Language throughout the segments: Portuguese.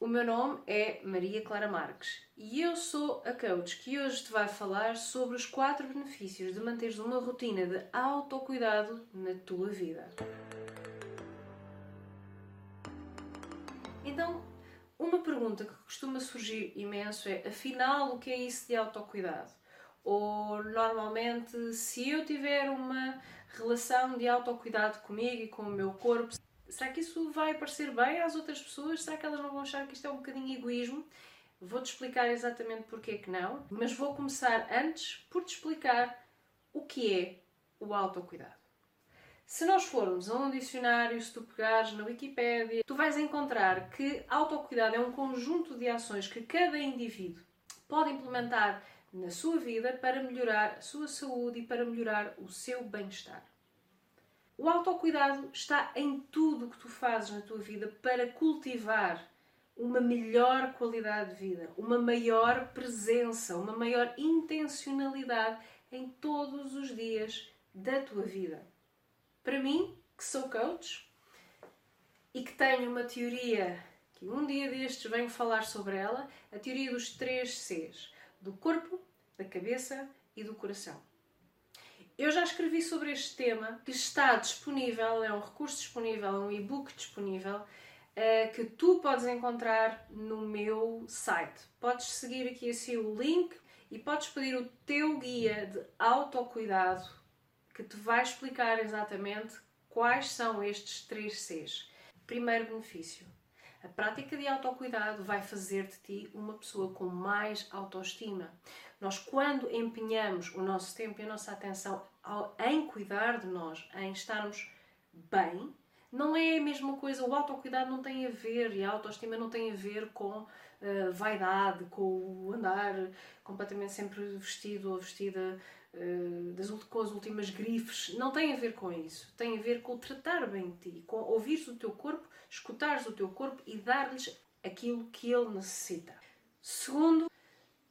O meu nome é Maria Clara Marques e eu sou a coach que hoje te vai falar sobre os quatro benefícios de manteres uma rotina de autocuidado na tua vida. Então, uma pergunta que costuma surgir imenso é: afinal, o que é isso de autocuidado? Ou normalmente, se eu tiver uma relação de autocuidado comigo e com o meu corpo, será que isso vai parecer bem às outras pessoas? Será que elas não vão achar que isto é um bocadinho egoísmo? Vou-te explicar exatamente porque que não, mas vou começar antes por te explicar o que é o autocuidado. Se nós formos a um dicionário, se tu pegares na Wikipédia, tu vais encontrar que autocuidado é um conjunto de ações que cada indivíduo pode implementar na sua vida para melhorar a sua saúde e para melhorar o seu bem-estar. O autocuidado está em tudo o que tu fazes na tua vida para cultivar uma melhor qualidade de vida, uma maior presença, uma maior intencionalidade em todos os dias da tua vida. Para mim, que sou coach e que tenho uma teoria que um dia destes venho falar sobre ela, a teoria dos três Cs: do corpo, da cabeça e do coração. Eu já escrevi sobre este tema, que está disponível, é um recurso disponível, é um e-book disponível, uh, que tu podes encontrar no meu site. Podes seguir aqui assim o link e podes pedir o teu guia de autocuidado, que te vai explicar exatamente quais são estes três Cs. Primeiro benefício. A prática de autocuidado vai fazer de ti uma pessoa com mais autoestima. Nós, quando empenhamos o nosso tempo e a nossa atenção em cuidar de nós, em estarmos bem, não é a mesma coisa. O autocuidado não tem a ver e a autoestima não tem a ver com uh, vaidade, com o andar completamente sempre vestido ou vestida uh, das, com as últimas grifes. Não tem a ver com isso. Tem a ver com tratar bem de ti, com ouvires o teu corpo, escutares o teu corpo e dar-lhes aquilo que ele necessita. Segundo,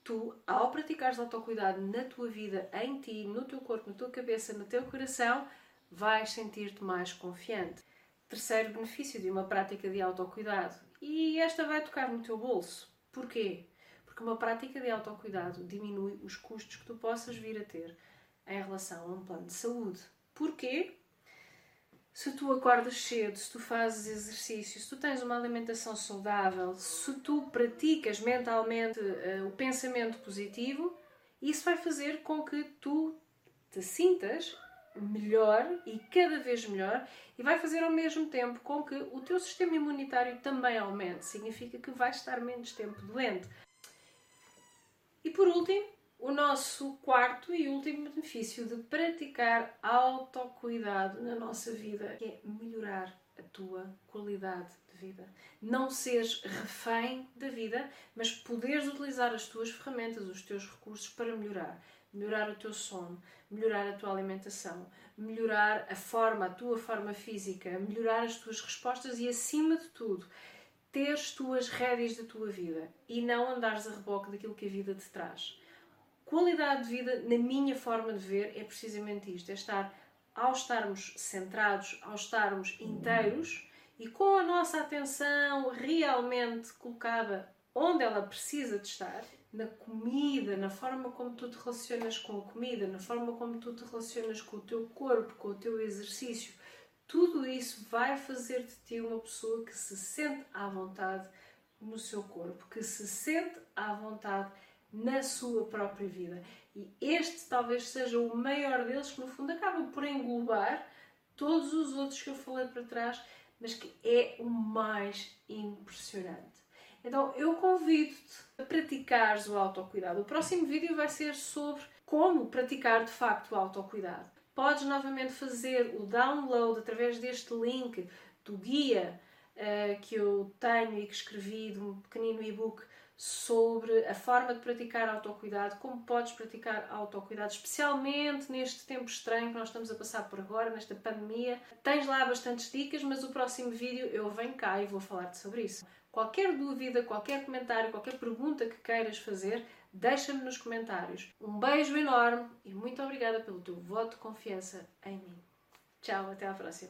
tu, ao praticares autocuidado na tua vida, em ti, no teu corpo, na tua cabeça, no teu coração, vais sentir-te mais confiante. Terceiro benefício de uma prática de autocuidado. E esta vai tocar no teu bolso. Porquê? Porque uma prática de autocuidado diminui os custos que tu possas vir a ter em relação a um plano de saúde. Porquê? Se tu acordas cedo, se tu fazes exercício, se tu tens uma alimentação saudável, se tu praticas mentalmente uh, o pensamento positivo, isso vai fazer com que tu te sintas melhor e cada vez melhor e vai fazer ao mesmo tempo com que o teu sistema imunitário também aumente. Significa que vais estar menos tempo doente. E por último, o nosso quarto e último benefício de praticar autocuidado na nossa vida é melhorar a tua qualidade de vida. Não seres refém da vida, mas poderes utilizar as tuas ferramentas, os teus recursos para melhorar. Melhorar o teu sono, melhorar a tua alimentação, melhorar a forma, a tua forma física, melhorar as tuas respostas e, acima de tudo, teres tuas rédeas da tua vida e não andares a reboque daquilo que a vida te traz Qualidade de vida, na minha forma de ver, é precisamente isto: é estar, ao estarmos centrados, ao estarmos inteiros e com a nossa atenção realmente colocada onde ela precisa de estar, na comida, na forma como tu te relacionas com a comida, na forma como tu te relacionas com o teu corpo, com o teu exercício, tudo isso vai fazer de ti uma pessoa que se sente à vontade no seu corpo, que se sente à vontade na sua própria vida. E este talvez seja o maior deles, que no fundo acaba por englobar todos os outros que eu falei para trás, mas que é o mais impressionante. Então eu convido-te a praticares o autocuidado. O próximo vídeo vai ser sobre como praticar de facto o autocuidado. Podes novamente fazer o download através deste link do guia uh, que eu tenho e que escrevi de um pequenino e-book sobre a forma de praticar autocuidado, como podes praticar autocuidado, especialmente neste tempo estranho que nós estamos a passar por agora, nesta pandemia. Tens lá bastantes dicas, mas o próximo vídeo eu venho cá e vou falar-te sobre isso. Qualquer dúvida, qualquer comentário, qualquer pergunta que queiras fazer, deixa-me nos comentários. Um beijo enorme e muito obrigada pelo teu voto de confiança em mim. Tchau, até à próxima.